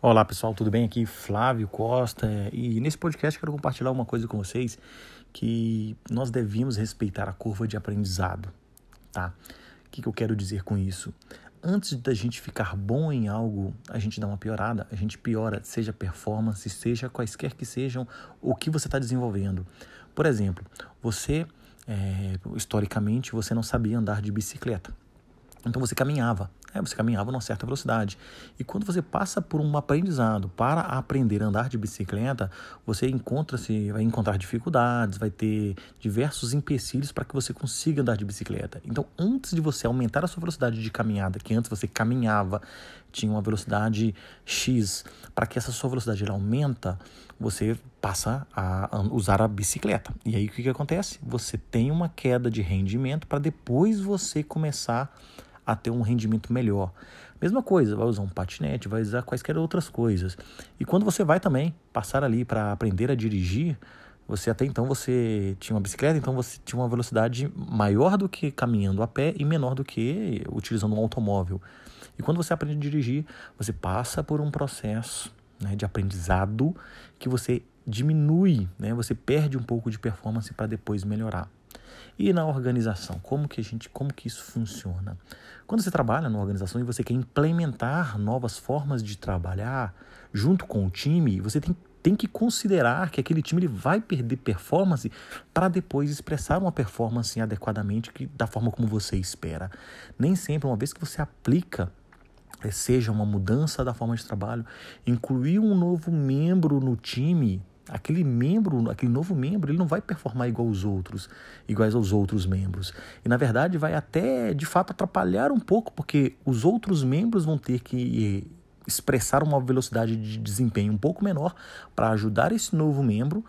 Olá pessoal, tudo bem? Aqui Flávio Costa e nesse podcast quero compartilhar uma coisa com vocês que nós devemos respeitar a curva de aprendizado, tá? O que, que eu quero dizer com isso? Antes da gente ficar bom em algo, a gente dá uma piorada, a gente piora, seja performance, seja quaisquer que sejam o que você está desenvolvendo. Por exemplo, você, é, historicamente, você não sabia andar de bicicleta. Então você caminhava, é, você caminhava numa certa velocidade. E quando você passa por um aprendizado para aprender a andar de bicicleta, você encontra-se, vai encontrar dificuldades, vai ter diversos empecilhos para que você consiga andar de bicicleta. Então, antes de você aumentar a sua velocidade de caminhada, que antes você caminhava, tinha uma velocidade X, para que essa sua velocidade ela aumenta, você passa a usar a bicicleta. E aí o que, que acontece? Você tem uma queda de rendimento para depois você começar a ter um rendimento melhor. Mesma coisa, vai usar um patinete, vai usar quaisquer outras coisas. E quando você vai também passar ali para aprender a dirigir, você até então você tinha uma bicicleta, então você tinha uma velocidade maior do que caminhando a pé e menor do que utilizando um automóvel. E quando você aprende a dirigir, você passa por um processo né, de aprendizado que você diminui, né, você perde um pouco de performance para depois melhorar. E na organização, como que a gente, como que isso funciona? Quando você trabalha numa organização e você quer implementar novas formas de trabalhar junto com o time, você tem, tem que considerar que aquele time ele vai perder performance para depois expressar uma performance adequadamente que, da forma como você espera. Nem sempre, uma vez que você aplica eh, seja uma mudança da forma de trabalho, incluir um novo membro no time aquele membro, aquele novo membro, ele não vai performar igual aos outros, iguais aos outros membros. E na verdade vai até de fato atrapalhar um pouco, porque os outros membros vão ter que expressar uma velocidade de desempenho um pouco menor para ajudar esse novo membro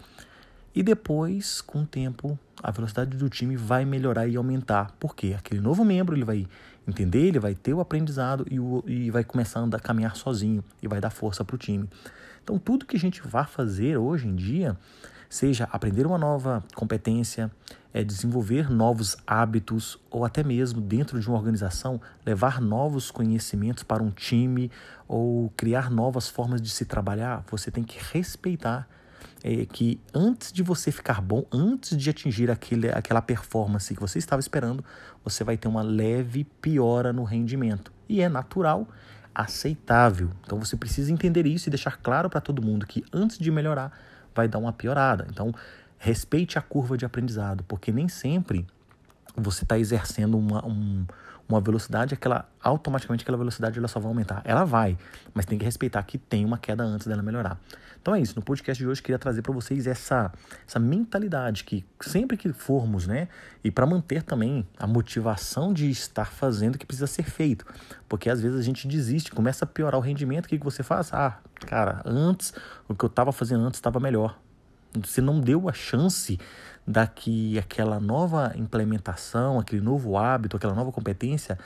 e depois, com o tempo, a velocidade do time vai melhorar e aumentar. Porque aquele novo membro ele vai entender, ele vai ter o aprendizado e, o, e vai começar a andar, caminhar sozinho e vai dar força para o time. Então, tudo que a gente vai fazer hoje em dia, seja aprender uma nova competência, é desenvolver novos hábitos ou até mesmo dentro de uma organização levar novos conhecimentos para um time ou criar novas formas de se trabalhar, você tem que respeitar é, que antes de você ficar bom, antes de atingir aquele, aquela performance que você estava esperando, você vai ter uma leve piora no rendimento. E é natural aceitável. Então você precisa entender isso e deixar claro para todo mundo que antes de melhorar vai dar uma piorada. Então respeite a curva de aprendizado, porque nem sempre você está exercendo uma, um, uma velocidade, aquela automaticamente aquela velocidade ela só vai aumentar. Ela vai, mas tem que respeitar que tem uma queda antes dela melhorar. Então é isso. No podcast de hoje queria trazer para vocês essa essa mentalidade que sempre que formos, né, e para manter também a motivação de estar fazendo o que precisa ser feito, porque às vezes a gente desiste, começa a piorar o rendimento, o que que você faz? Ah, cara, antes o que eu estava fazendo antes estava melhor. Você não deu a chance daqui aquela nova implementação, aquele novo hábito, aquela nova competência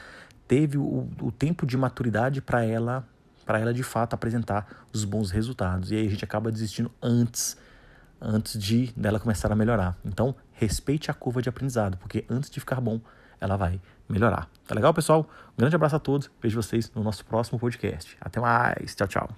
teve o, o tempo de maturidade para ela para ela de fato apresentar os bons resultados. E aí a gente acaba desistindo antes antes de dela começar a melhorar. Então, respeite a curva de aprendizado, porque antes de ficar bom, ela vai melhorar. Tá legal, pessoal? Um grande abraço a todos. Vejo vocês no nosso próximo podcast. Até mais. Tchau, tchau.